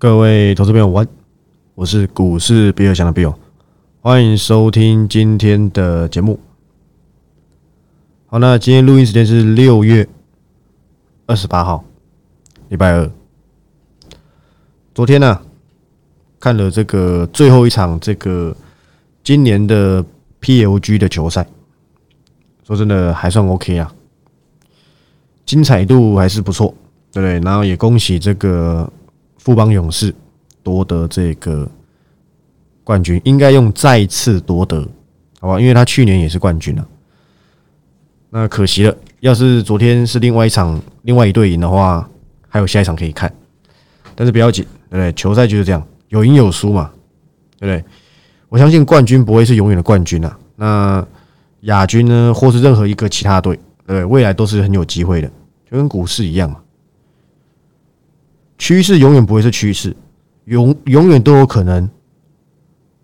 各位投资朋友，晚，我是股市比尔强的比尔，欢迎收听今天的节目。好，那今天录音时间是六月二十八号，礼拜二。昨天呢，看了这个最后一场这个今年的 PLG 的球赛，说真的还算 OK 啊，精彩度还是不错，对不对？然后也恭喜这个富邦勇士夺得这个冠军，应该用再次夺得，好吧？因为他去年也是冠军了。那可惜了，要是昨天是另外一场，另外一队赢的话，还有下一场可以看。但是不要紧，对不对？球赛就是这样，有赢有输嘛，对不对？我相信冠军不会是永远的冠军啊。那亚军呢，或是任何一个其他队，对不对？未来都是很有机会的，就跟股市一样嘛。趋势永远不会是趋势，永永远都有可能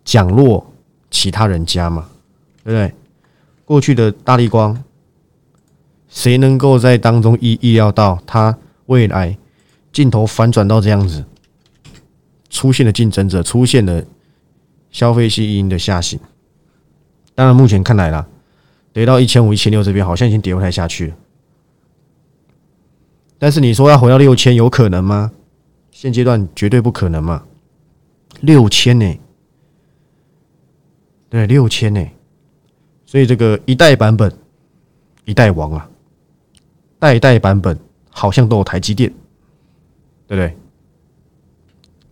降落其他人家嘛，对不对？过去的大力光。谁能够在当中意意料到，他未来镜头反转到这样子，出现了竞争者，出现了消费性因的下行。当然，目前看来啦，跌到一千五、一千六这边，好像已经跌不太下去了。但是你说要回到六千，有可能吗？现阶段绝对不可能嘛！六千呢？对，六千呢？所以这个一代版本，一代王啊！代代版本好像都有台积电，对不对？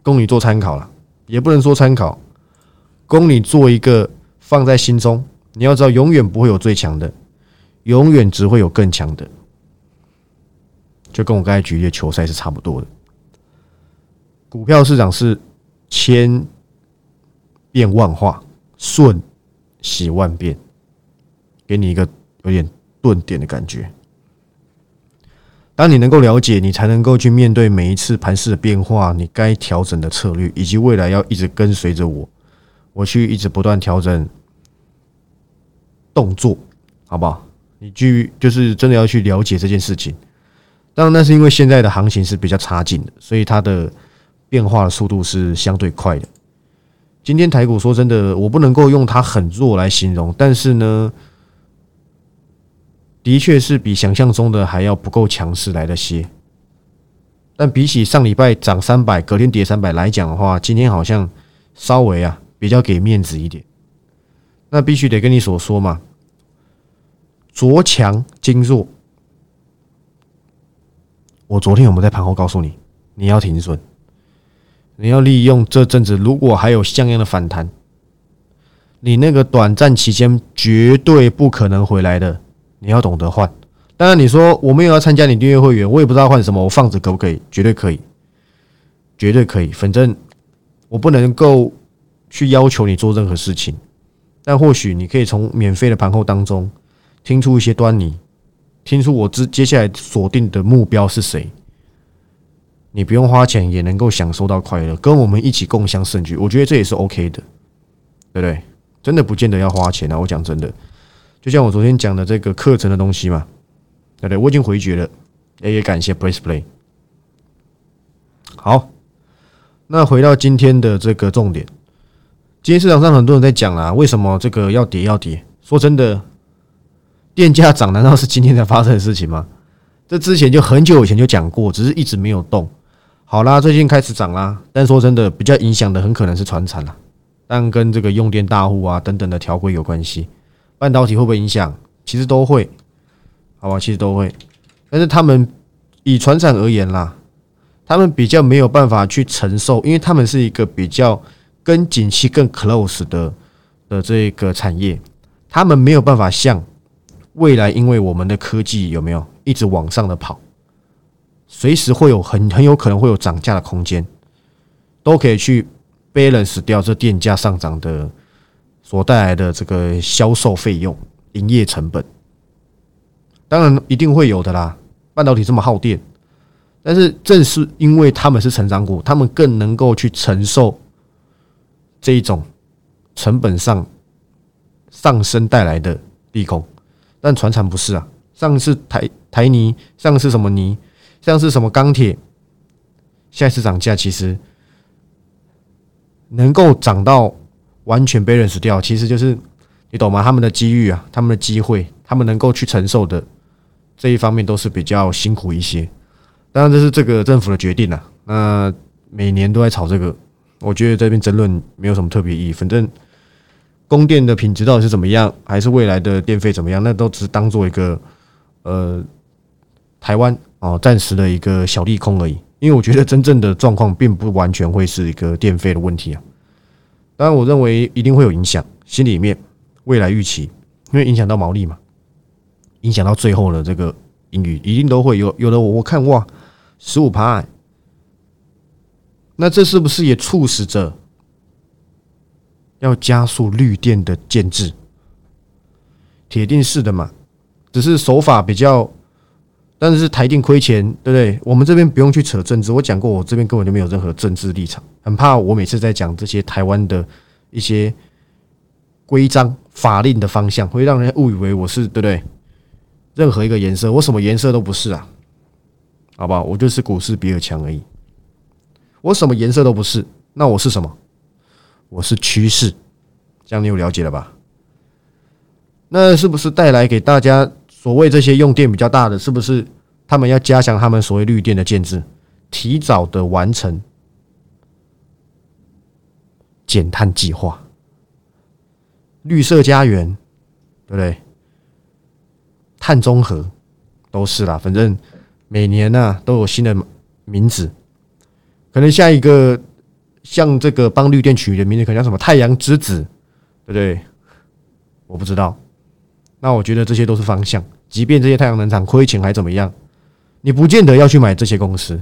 供你做参考了，也不能说参考，供你做一个放在心中。你要知道，永远不会有最强的，永远只会有更强的。就跟我刚才举例的球赛是差不多的。股票市场是千变万化，瞬息万变，给你一个有点顿点的感觉。当你能够了解，你才能够去面对每一次盘势的变化，你该调整的策略，以及未来要一直跟随着我，我去一直不断调整动作，好不好？你去就是真的要去了解这件事情。当然，那是因为现在的行情是比较差劲的，所以它的变化的速度是相对快的。今天台股说真的，我不能够用它很弱来形容，但是呢。的确是比想象中的还要不够强势来的些，但比起上礼拜涨三百，隔天跌三百来讲的话，今天好像稍微啊比较给面子一点。那必须得跟你所说嘛，着强精弱。我昨天有没有在盘后告诉你，你要停损，你要利用这阵子，如果还有像样的反弹，你那个短暂期间绝对不可能回来的。你要懂得换，当然你说我没有要参加你订阅会员，我也不知道换什么，我放着可不可以？绝对可以，绝对可以。反正我不能够去要求你做任何事情，但或许你可以从免费的盘后当中听出一些端倪，听出我之接下来锁定的目标是谁。你不用花钱也能够享受到快乐，跟我们一起共享胜局，我觉得这也是 OK 的，对不对？真的不见得要花钱啊！我讲真的。就像我昨天讲的这个课程的东西嘛，对不对？我已经回绝了，也也感谢 Play Play。好，那回到今天的这个重点，今天市场上很多人在讲啊，为什么这个要跌要跌？说真的，电价涨难道是今天才发生的事情吗？这之前就很久以前就讲过，只是一直没有动。好啦，最近开始涨啦，但说真的，比较影响的很可能是船产啦，但跟这个用电大户啊等等的条规有关系。半导体会不会影响？其实都会，好吧，其实都会。但是他们以船产而言啦，他们比较没有办法去承受，因为他们是一个比较跟景气更 close 的的这个产业，他们没有办法像未来，因为我们的科技有没有一直往上的跑，随时会有很很有可能会有涨价的空间，都可以去 balance 掉这电价上涨的。所带来的这个销售费用、营业成本，当然一定会有的啦。半导体这么耗电，但是正是因为他们是成长股，他们更能够去承受这一种成本上上升带来的利空。但船厂不是啊，上次台台泥，上次什么泥，像是什么钢铁，下一次涨价，其实能够涨到完全被认识掉，其实就是你懂吗？他们的机遇啊，他们的机会，他们能够去承受的这一方面都是比较辛苦一些。当然，这是这个政府的决定啊。那每年都在炒这个，我觉得这边争论没有什么特别意义。反正供电的品质到底是怎么样，还是未来的电费怎么样，那都只是当做一个呃台湾哦暂时的一个小利空而已。因为我觉得真正的状况并不完全会是一个电费的问题啊。当然，我认为一定会有影响，心里面未来预期，因为影响到毛利嘛，影响到最后的这个盈余，一定都会有。有的我看哇。十五趴，那这是不是也促使着要加速绿电的建制？铁定是的嘛，只是手法比较，但是台电亏钱，对不对？我们这边不用去扯政治，我讲过，我这边根本就没有任何政治立场，很怕我每次在讲这些台湾的一些规章法令的方向，会让人误以为我是对不对？任何一个颜色，我什么颜色都不是啊。好不好？我就是股市比尔强而已。我什么颜色都不是，那我是什么？我是趋势。这样你有了解了吧？那是不是带来给大家所谓这些用电比较大的，是不是他们要加强他们所谓绿电的建制，提早的完成减碳计划？绿色家园，对不对？碳中和都是啦，反正。每年呢都有新的名字，可能下一个像这个帮绿电取的名字，可能叫什么“太阳之子”，对不对？我不知道。那我觉得这些都是方向。即便这些太阳能厂亏钱还怎么样，你不见得要去买这些公司。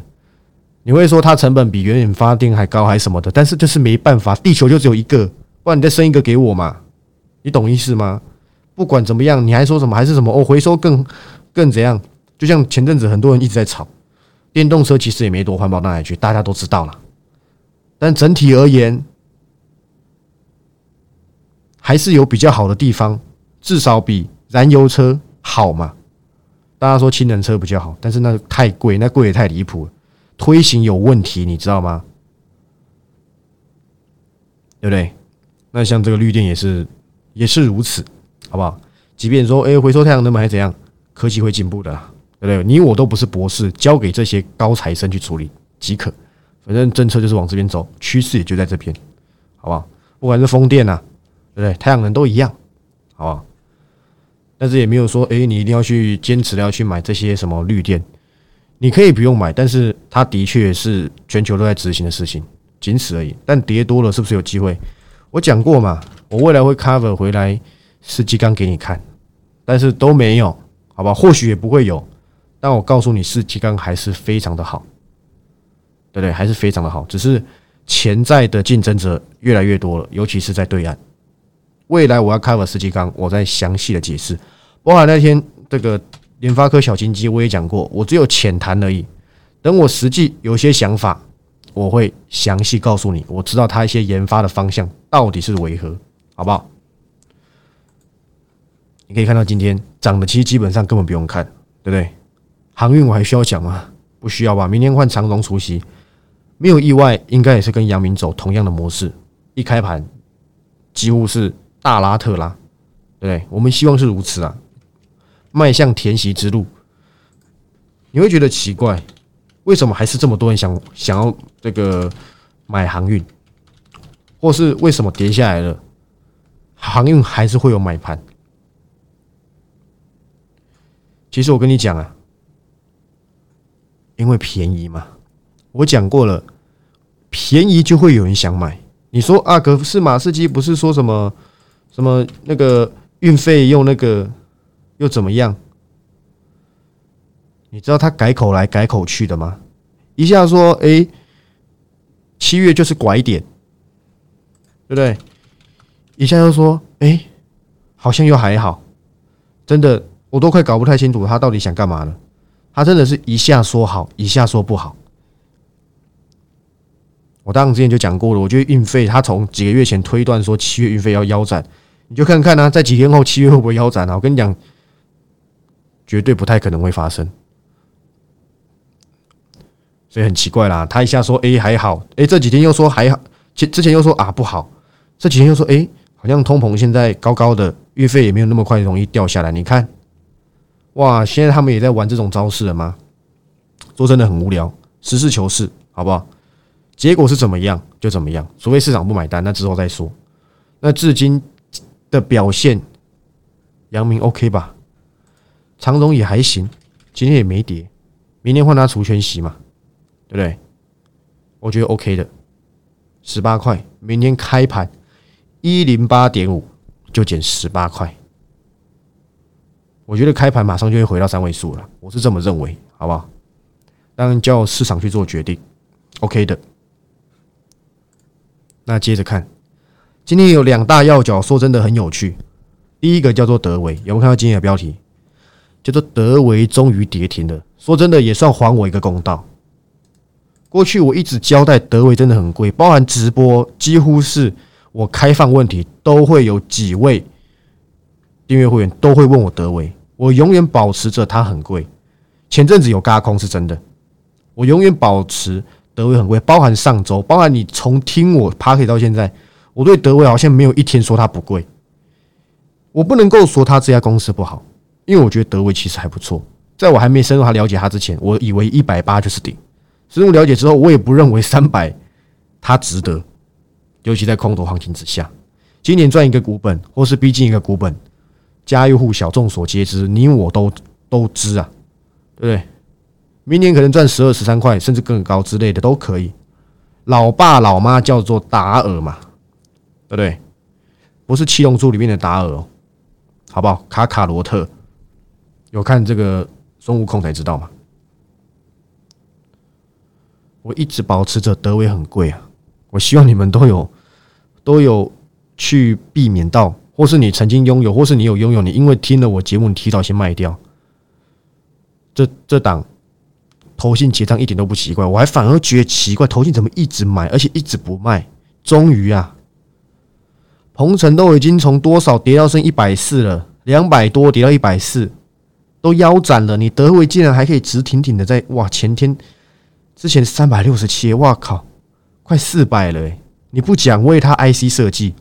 你会说它成本比远远发电还高，还什么的？但是就是没办法，地球就只有一个，不然你再生一个给我嘛？你懂意思吗？不管怎么样，你还说什么？还是什么？哦，回收更更怎样？就像前阵子很多人一直在吵，电动车其实也没多环保到哪里去，大家都知道了。但整体而言，还是有比较好的地方，至少比燃油车好嘛。大家说氢能车比较好，但是那太贵，那贵也太离谱了，推行有问题，你知道吗？对不对？那像这个绿电也是也是如此，好不好？即便说，哎，回收太阳能还是怎样，科技会进步的。对不对？你我都不是博士，交给这些高材生去处理即可。反正政策就是往这边走，趋势也就在这边，好不好？不管是风电啊，对不对？太阳能都一样，好不好？但是也没有说，哎，你一定要去坚持要去买这些什么绿电，你可以不用买，但是它的确是全球都在执行的事情，仅此而已。但跌多了是不是有机会？我讲过嘛，我未来会 cover 回来司机刚给你看，但是都没有，好吧？或许也不会有。但我告诉你，四季钢还是非常的好，对不对？还是非常的好，只是潜在的竞争者越来越多了，尤其是在对岸。未来我要 cover 四季缸，我再详细的解释。包含那天这个联发科小金鸡，我也讲过，我只有浅谈而已。等我实际有些想法，我会详细告诉你。我知道它一些研发的方向到底是为何，好不好？你可以看到今天涨的，其实基本上根本不用看，对不对？航运我还需要讲吗？不需要吧。明天换长龙除夕，没有意外，应该也是跟阳明走同样的模式。一开盘几乎是大拉特拉，对？我们希望是如此啊，迈向填席之路。你会觉得奇怪，为什么还是这么多人想想要这个买航运，或是为什么跌下来了，航运还是会有买盘？其实我跟你讲啊。因为便宜嘛，我讲过了，便宜就会有人想买。你说啊，可是马士基不是说什么什么那个运费用那个又怎么样？你知道他改口来改口去的吗？一下说哎，七月就是拐点，对不对？一下又说哎，好像又还好，真的我都快搞不太清楚他到底想干嘛了。他真的是一下说好，一下说不好。我当然之前就讲过了，我觉得运费他从几个月前推断说七月运费要腰斩，你就看看呢，在几天后七月会不会腰斩啊？我跟你讲，绝对不太可能会发生。所以很奇怪啦，他一下说 A 还好，哎，这几天又说还好，前之前又说啊不好，这几天又说哎，好像通膨现在高高的，运费也没有那么快容易掉下来。你看，哇，现在他们也在玩这种招式了吗？说真的很无聊，实事求是，好不好？结果是怎么样就怎么样，除非市场不买单，那之后再说。那至今的表现，阳明 OK 吧？长荣也还行，今天也没跌，明天换他除权息嘛，对不对？我觉得 OK 的，十八块，明天开盘一零八点五就减十八块，我觉得开盘马上就会回到三位数了，我是这么认为，好不好？当然叫市场去做决定，OK 的。那接着看，今天有两大要角，说真的很有趣。第一个叫做德维，有没有看到今天的标题？叫做德维终于跌停了。说真的，也算还我一个公道。过去我一直交代德维真的很贵，包含直播，几乎是我开放问题都会有几位订阅会员都会问我德维，我永远保持着它很贵。前阵子有嘎空是真的，我永远保持德维很贵，包含上周，包含你从听我 p a r k 到现在，我对德维好像没有一天说它不贵。我不能够说他这家公司不好，因为我觉得德维其实还不错。在我还没深入他了解他之前，我以为一百八就是顶。深入了解之后，我也不认为三百它值得，尤其在空头行情之下，今年赚一个股本，或是逼近一个股本，家喻户晓，众所皆知，你我都都知啊，对不对？明年可能赚十二、十三块，甚至更高之类的都可以。老爸老妈叫做达尔嘛，对不对？不是七龙珠里面的达尔哦，好不好？卡卡罗特有看这个孙悟空才知道嘛。我一直保持着德威很贵啊，我希望你们都有都有去避免到，或是你曾经拥有，或是你有拥有，你因为听了我节目，你提早先卖掉。这这档投信结账一点都不奇怪，我还反而觉得奇怪，投信怎么一直买，而且一直不卖？终于啊，鹏程都已经从多少跌到剩一百四了，两百多跌到一百四，都腰斩了，你德威竟然还可以直挺挺的在哇前天。之前三百六十七，哇靠，快四百了哎！你不讲为它 IC 设计，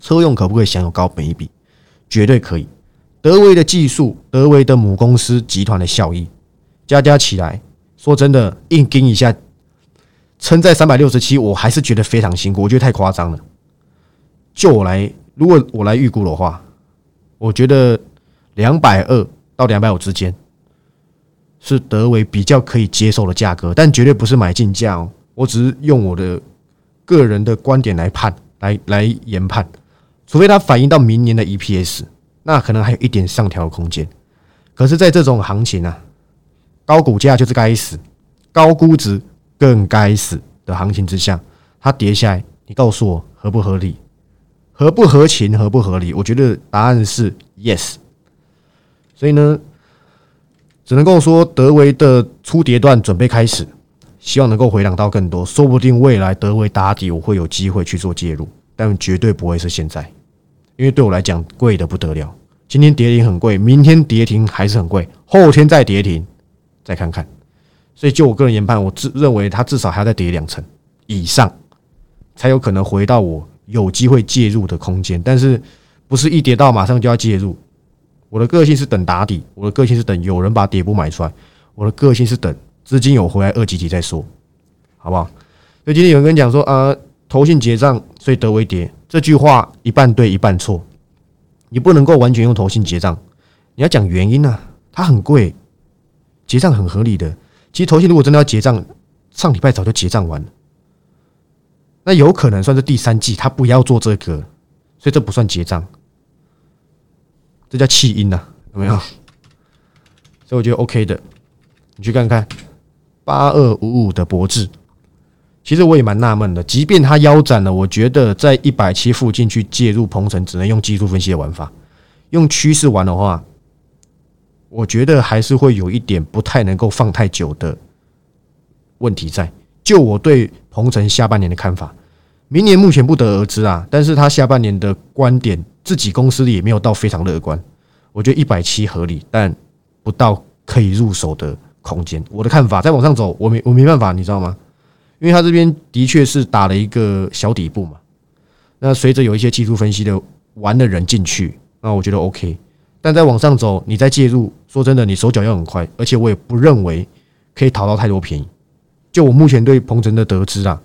车用可不可以享有高本一比？绝对可以。德威的技术，德威的母公司集团的效益，加加起来，说真的，硬盯一下，撑在三百六十七，我还是觉得非常辛苦，我觉得太夸张了。就我来，如果我来预估的话，我觉得两百二到两百五之间。是德维比较可以接受的价格，但绝对不是买进价哦。我只是用我的个人的观点来判，来来研判。除非它反映到明年的 EPS，那可能还有一点上调的空间。可是，在这种行情啊，高股价就是该死，高估值更该死的行情之下，它跌下来，你告诉我合不合理？合不合情？合不合理？我觉得答案是 yes。所以呢？只能够说，德维的初跌段准备开始，希望能够回档到更多，说不定未来德维打底，我会有机会去做介入，但绝对不会是现在，因为对我来讲贵的不得了。今天跌停很贵，明天跌停还是很贵，后天再跌停，再看看。所以就我个人研判，我自认为它至少还要再跌两层以上，才有可能回到我有机会介入的空间，但是不是一跌到马上就要介入。我的个性是等打底，我的个性是等有人把底部买出来，我的个性是等资金有回来二级级再说，好不好？所以今天有人跟你讲说啊，投信结账所以得为跌，这句话一半对一半错，你不能够完全用投信结账，你要讲原因啊，它很贵，结账很合理的。其实投信如果真的要结账，上礼拜早就结账完了，那有可能算是第三季他不要做这个，所以这不算结账。这叫弃婴呐，有没有？所以我觉得 OK 的，你去看看八二五五的博智。其实我也蛮纳闷的，即便他腰斩了，我觉得在一百七附近去介入鹏程，只能用技术分析的玩法。用趋势玩的话，我觉得还是会有一点不太能够放太久的问题在。就我对鹏程下半年的看法，明年目前不得而知啊。但是他下半年的观点。自己公司也没有到非常乐观，我觉得一百七合理，但不到可以入手的空间。我的看法再往上走，我没我没办法，你知道吗？因为它这边的确是打了一个小底部嘛。那随着有一些技术分析的玩的人进去，那我觉得 OK。但再往上走，你再介入，说真的，你手脚要很快，而且我也不认为可以讨到太多便宜。就我目前对鹏程的得知啊，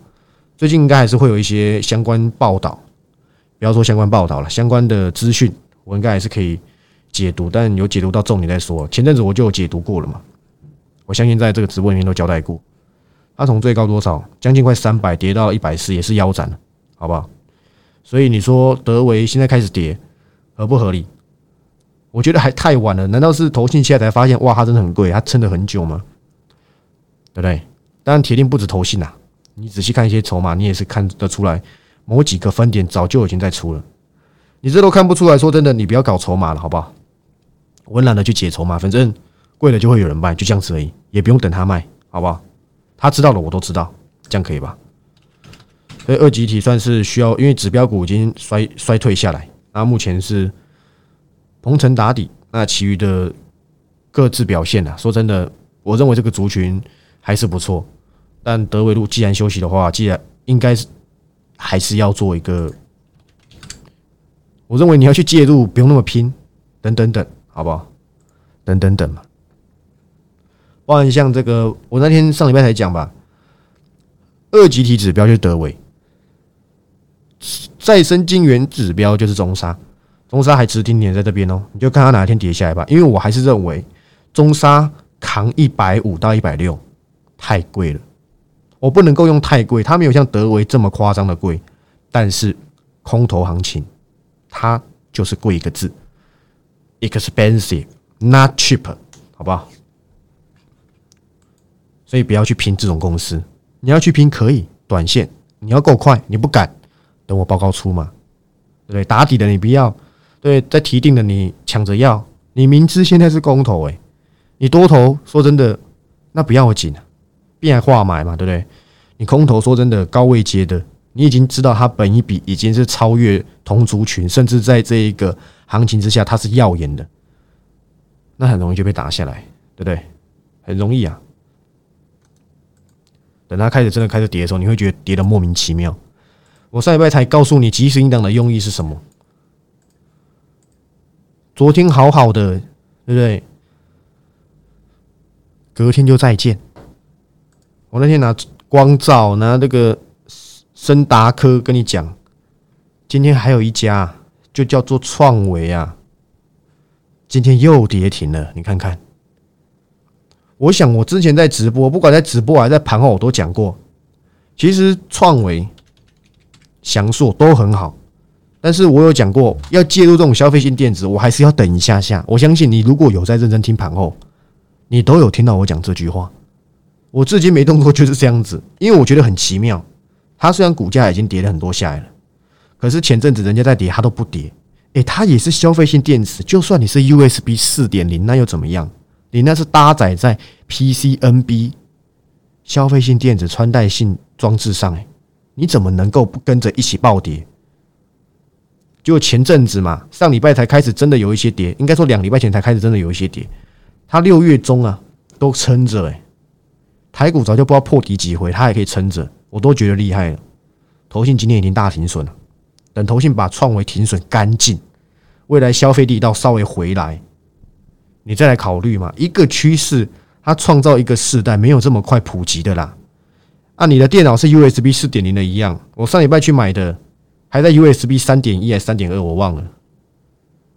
最近应该还是会有一些相关报道，不要说相关报道了，相关的资讯，我应该还是可以解读，但有解读到重点再说。前阵子我就有解读过了嘛，我相信在这个直播里面都交代过。它从最高多少，将近快三百，跌到一百四，也是腰斩了，好不好？所以你说德维现在开始跌，合不合理？我觉得还太晚了，难道是投信现在才发现哇，它真的很贵，它撑了很久吗？对不对？当然铁定不止投信啊，你仔细看一些筹码，你也是看得出来，某几个分点早就已经在出了。你这都看不出来，说真的，你不要搞筹码了，好不好？我懒得去解筹码，反正贵了就会有人卖，就这样子而已，也不用等他卖，好不好？他知道的我都知道，这样可以吧？所以二级体算是需要，因为指标股已经衰衰退下来，那目前是。鹏程打底，那其余的各自表现啊，说真的，我认为这个族群还是不错。但德维路既然休息的话，既然应该是还是要做一个，我认为你要去介入，不用那么拼，等等等，好不好？等等等嘛。包含像这个，我那天上礼拜才讲吧，二级体指标就是德维，再生晶圆指标就是中沙。中沙还值挺点在这边哦，你就看它哪一天跌下来吧。因为我还是认为中沙扛一百五到一百六太贵了，我不能够用太贵，它没有像德维这么夸张的贵，但是空头行情它就是贵一个字，expensive not cheap，好不好？所以不要去拼这种公司，你要去拼可以短线，你要够快，你不敢等我报告出嘛？对不对？打底的你不要。对，在提定的你抢着要，你明知现在是空头，诶，你多头说真的，那不要紧啊，变化买嘛，对不对？你空头说真的高位接的，你已经知道它本一笔已经是超越同族群，甚至在这一个行情之下它是耀眼的，那很容易就被打下来，对不对？很容易啊。等它开始真的开始跌的时候，你会觉得跌的莫名其妙。我上礼拜才告诉你及时引导的用意是什么。昨天好好的，对不对？隔天就再见。我那天拿光照，拿那个森达科跟你讲，今天还有一家，就叫做创维啊。今天又跌停了，你看看。我想我之前在直播，不管在直播还是在盘后，我都讲过，其实创维、翔硕都很好。但是我有讲过，要介入这种消费性电子，我还是要等一下下。我相信你如果有在认真听盘后，你都有听到我讲这句话。我至今没动作就是这样子，因为我觉得很奇妙。它虽然股价已经跌了很多下来了，可是前阵子人家在跌，它都不跌。诶，它也是消费性电子，就算你是 USB 四点零，那又怎么样？你那是搭载在 PCNB 消费性电子穿戴性装置上，诶，你怎么能够不跟着一起暴跌？就前阵子嘛，上礼拜才开始真的有一些跌，应该说两礼拜前才开始真的有一些跌。它六月中啊都撑着哎，台股早就不知道破底几回，它还可以撑着，我都觉得厉害了。投信今天已经大停损了，等投信把创维停损干净，未来消费力道稍微回来，你再来考虑嘛。一个趋势它创造一个世代，没有这么快普及的啦。啊，你的电脑是 USB 四点零的一样，我上礼拜去买的。还在 USB 三点一还是三点二？我忘了。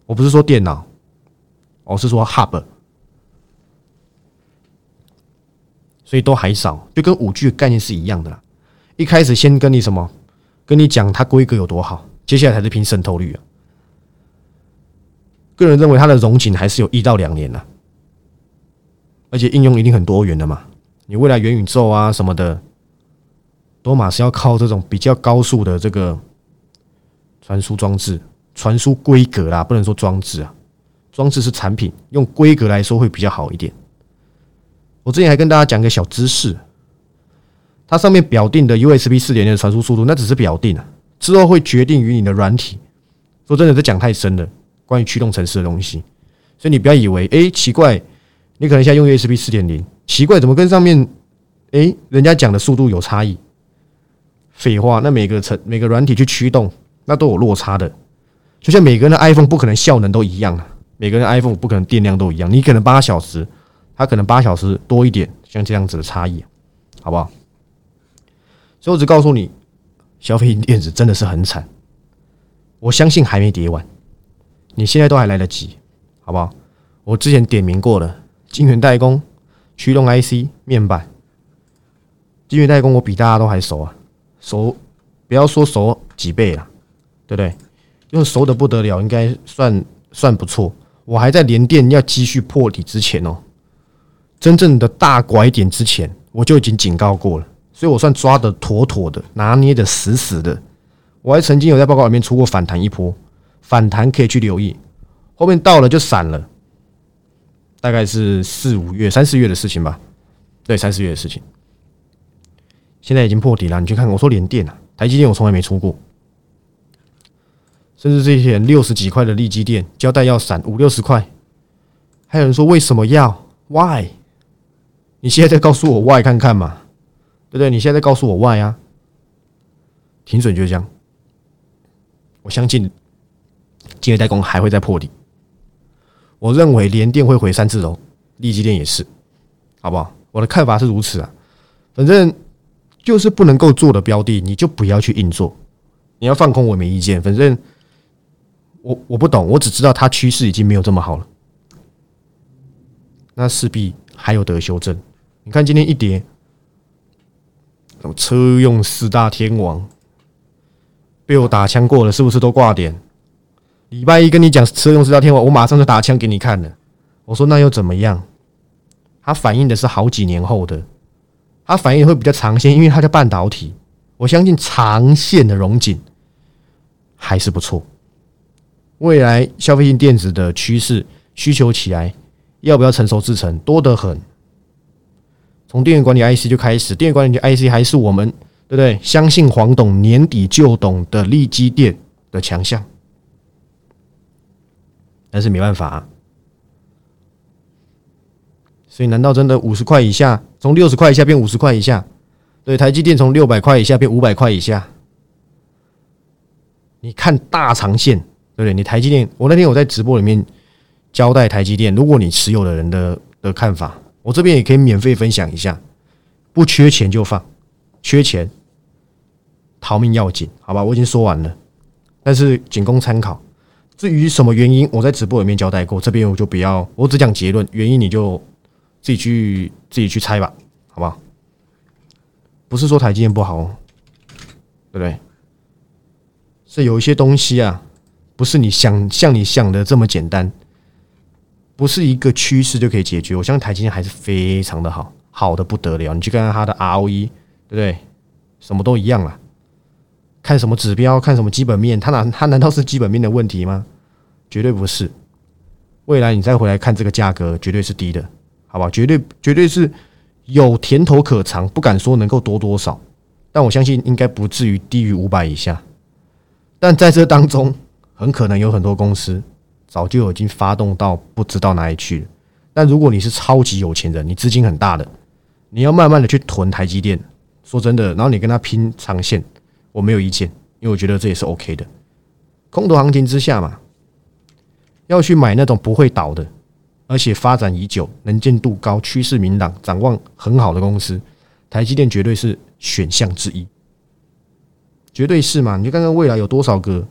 我不是说电脑，我是说 Hub，所以都还少，就跟五 G 的概念是一样的啦。一开始先跟你什么，跟你讲它规格有多好，接下来才是拼渗透率啊。个人认为它的容景还是有一到两年呢，而且应用一定很多元的嘛。你未来元宇宙啊什么的，多码是要靠这种比较高速的这个。传输装置、传输规格啦，不能说装置啊，装置是产品，用规格来说会比较好一点。我之前还跟大家讲个小知识，它上面表定的 USB 四点零的传输速度，那只是表定啊，之后会决定于你的软体。说真的，这讲太深了，关于驱动程式的东西，所以你不要以为，哎，奇怪，你可能现在用 USB 四点零，奇怪，怎么跟上面，哎，人家讲的速度有差异？废话，那每个程每个软体去驱动，那都有落差的。就像每个人的 iPhone 不可能效能都一样啊，每个人 iPhone 不可能电量都一样，你可能八小时，它可能八小时多一点，像这样子的差异，好不好？所以我只告诉你，消费电子真的是很惨。我相信还没跌完，你现在都还来得及，好不好？我之前点名过了，晶圆代工、驱动 IC、面板、晶圆代工，我比大家都还熟啊，熟不要说熟几倍了，对不对？又熟的不得了，应该算算不错。我还在连电要继续破底之前哦，真正的大拐点之前，我就已经警告过了，所以我算抓的妥妥的，拿捏的死死的。我还曾经有在报告里面出过反弹一波，反弹可以去留意，后面到了就散了，大概是四五月、三四月的事情吧，对，三四月的事情。现在已经破底了，你去看，我说连电啊，台积电我从来没出过，甚至这些六十几块的利基电胶带要散五六十块，还有人说为什么要？Why？你现在在告诉我 Why 看看嘛，对不对？你现在在告诉我 Why 啊？停损就是这样。我相信，金业代工还会再破底。我认为联电会回三字头，利基电也是，好不好？我的看法是如此啊。反正就是不能够做的标的，你就不要去硬做。你要放空，我没意见。反正我我不懂，我只知道它趋势已经没有这么好了，那势必还有得修正。你看今天一跌，车用四大天王。被我打枪过了，是不是都挂点？礼拜一跟你讲车用四大天王，我马上就打枪给你看了。我说那又怎么样？它反映的是好几年后的，它反应会比较长线，因为它叫半导体。我相信长线的融景还是不错。未来消费性电子的趋势需求起来，要不要成熟制成多得很。从电源管理 IC 就开始，电源管理 IC 还是我们。对不对？相信黄董年底就懂的利基电的强项，但是没办法，所以难道真的五十块以下，从六十块以下变五十块以下？对，台积电从六百块以下变五百块以下？你看大长线，对不对？你台积电，我那天我在直播里面交代台积电，如果你持有的人的的看法，我这边也可以免费分享一下，不缺钱就放，缺钱。逃命要紧，好吧，我已经说完了，但是仅供参考。至于什么原因，我在直播里面交代过，这边我就不要，我只讲结论，原因你就自己去自己去猜吧，好不好？不是说台积电不好，对不对？是有一些东西啊，不是你想像你想的这么简单，不是一个趋势就可以解决。我相信台积电还是非常的好，好的不得了。你去看看它的 ROE，对不对？什么都一样了。看什么指标？看什么基本面？它难？它难道是基本面的问题吗？绝对不是。未来你再回来看这个价格，绝对是低的，好吧？绝对绝对是有甜头可尝，不敢说能够多多少，但我相信应该不至于低于五百以下。但在这当中，很可能有很多公司早就已经发动到不知道哪里去了。但如果你是超级有钱人，你资金很大的，你要慢慢的去囤台积电。说真的，然后你跟他拼长线。我没有意见，因为我觉得这也是 OK 的。空头行情之下嘛，要去买那种不会倒的，而且发展已久、能见度高、趋势明朗、展望很好的公司，台积电绝对是选项之一，绝对是嘛？你就看看未来有多少个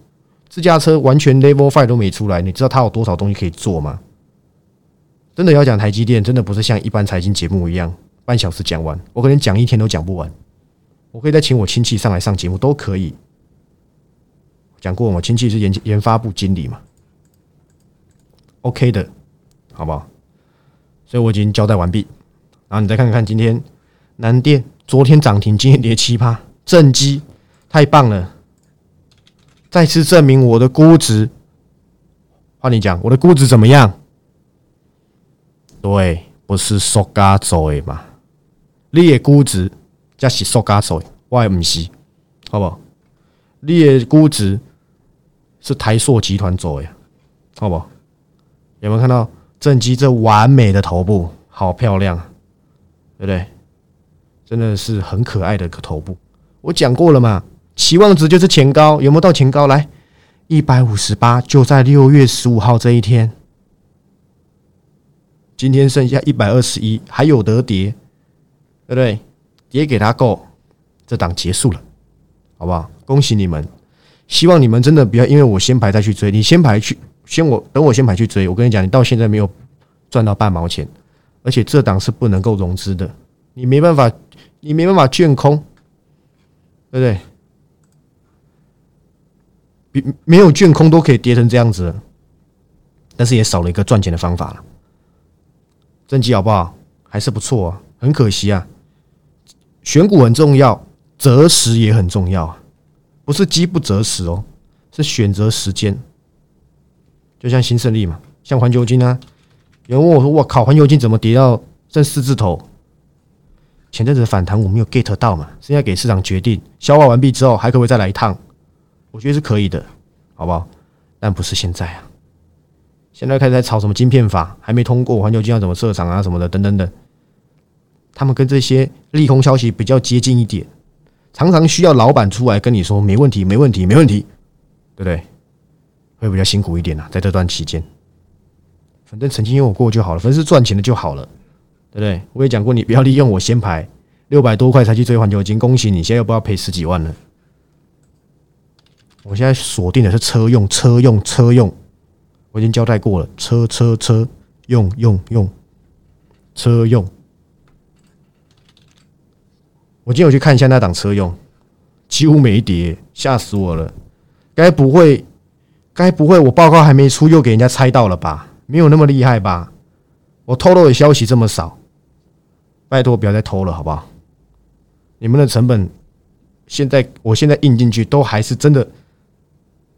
自驾车完全 Level Five 都没出来，你知道它有多少东西可以做吗？真的要讲台积电，真的不是像一般财经节目一样半小时讲完，我可能讲一天都讲不完。我可以再请我亲戚上来上节目，都可以。讲过，我亲戚是研研发部经理嘛，OK 的，好不好？所以我已经交代完毕。然后你再看看今天南电，昨天涨停，今天跌七趴，正机太棒了，再次证明我的估值。换你讲，我的估值怎么样？对，不是说嘎走的嘛，你的估值。加是塑胶手，我也唔是，好不好？你的估值是台塑集团做的，好不好？有没有看到正机这完美的头部，好漂亮，对不对？真的是很可爱的个头部。我讲过了嘛，期望值就是前高，有没有到前高？来，一百五十八，就在六月十五号这一天。今天剩下一百二十一，还有得跌，对不对？跌给他够，这档结束了，好不好？恭喜你们！希望你们真的不要因为我先排再去追，你先排去，先我等我先排去追。我跟你讲，你到现在没有赚到半毛钱，而且这档是不能够融资的，你没办法，你没办法卷空，对不对？没有卷空都可以跌成这样子，但是也少了一个赚钱的方法了。正绩好不好？还是不错啊，很可惜啊。选股很重要，择时也很重要啊，不是机不择时哦，是选择时间。就像新胜利嘛，像环球金啊，有人问我说：“我靠，环球金怎么跌到剩四字头？”前阵子的反弹我没有 get 到嘛，现在给市场决定，消化完毕之后还可不可以再来一趟？我觉得是可以的，好不好？但不是现在啊。现在开始在炒什么晶片法，还没通过，环球金要怎么设厂啊什么的，等等等。他们跟这些利空消息比较接近一点，常常需要老板出来跟你说没问题，没问题，没问题，对不对？会比较辛苦一点啊，在这段期间，反正曾经有过就好了，反正是赚钱的就好了，对不对？我也讲过，你不要利用我先排六百多块才去追环球金，恭喜你，现在又不要赔十几万了。我现在锁定的是车用，车用，车用。我已经交代过了，车车车用用用车用。我今天有去看一下那档车用，几乎没跌，吓死我了。该不会，该不会我报告还没出，又给人家猜到了吧？没有那么厉害吧？我透露的消息这么少，拜托不要再偷了，好不好？你们的成本现在，我现在印进去都还是真的。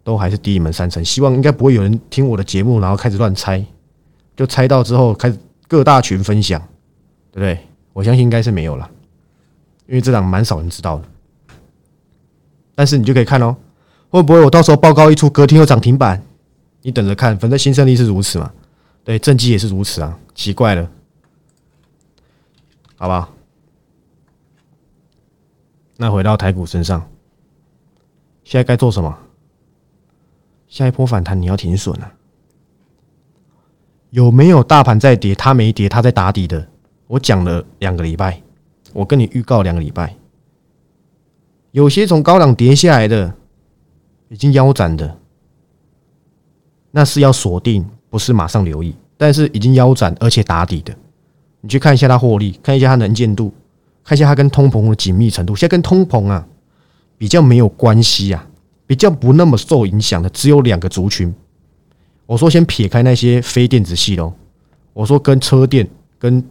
都还是低你们三成，希望应该不会有人听我的节目，然后开始乱猜，就猜到之后开始各大群分享，对不对？我相信应该是没有了，因为这档蛮少人知道的。但是你就可以看哦，会不会我到时候报告一出，隔天又涨停板？你等着看，反正新胜利是如此嘛，对，正绩也是如此啊，奇怪了，好不好？那回到台股身上，现在该做什么？下一波反弹你要停损了，有没有大盘在跌？它没跌，它在打底的。我讲了两个礼拜，我跟你预告两个礼拜，有些从高档跌下来的，已经腰斩的，那是要锁定，不是马上留意。但是已经腰斩而且打底的，你去看一下它获利，看一下它能见度，看一下它跟通膨的紧密程度。现在跟通膨啊比较没有关系啊。比较不那么受影响的只有两个族群。我说先撇开那些非电子系喽，我说跟车电、跟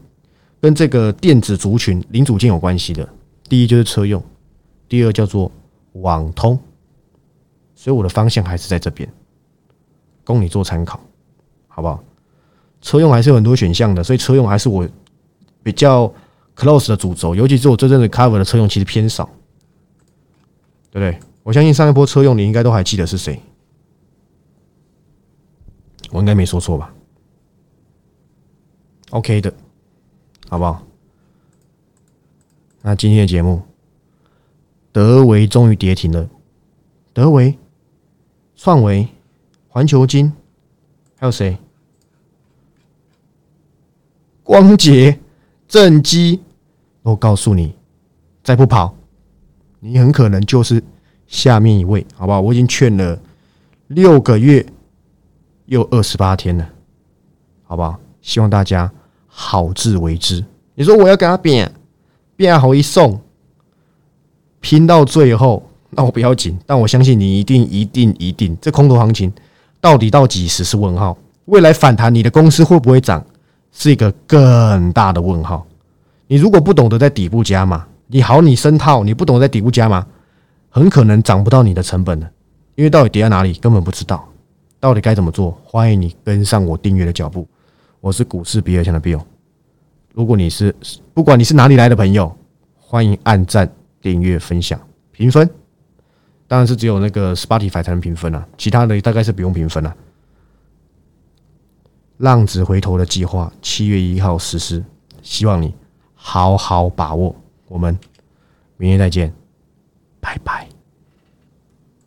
跟这个电子族群零组件有关系的，第一就是车用，第二叫做网通。所以我的方向还是在这边，供你做参考，好不好？车用还是有很多选项的，所以车用还是我比较 close 的主轴，尤其是我真正的 cover 的车用其实偏少，对不对？我相信上一波车用你应该都还记得是谁，我应该没说错吧？OK 的，好不好？那今天的节目，德维终于跌停了，德维、创维、环球金，还有谁？光捷、正基，我告诉你，再不跑，你很可能就是。下面一位，好不好？我已经劝了六个月，又二十八天了，好不好？希望大家好自为之。你说我要给他变，变好一送，拼到最后，那我不要紧。但我相信你一定、一定、一定，这空头行情到底到几时是问号？未来反弹，你的公司会不会涨，是一个更大的问号。你如果不懂得在底部加码，你好，你深套，你不懂得在底部加码。很可能涨不到你的成本的，因为到底跌在哪里根本不知道，到底该怎么做？欢迎你跟上我订阅的脚步，我是股市比尔强的 Bill。如果你是不管你是哪里来的朋友，欢迎按赞、订阅、分享、评分。当然是只有那个 Spotify 才能评分啊，其他的大概是不用评分了。浪子回头的计划七月一号实施，希望你好好把握。我们明天再见。拜拜。